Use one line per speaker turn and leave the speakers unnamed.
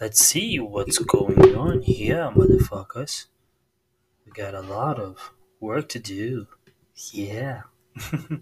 Let's see what's going on here, motherfuckers. We got a lot of work to do. Yeah.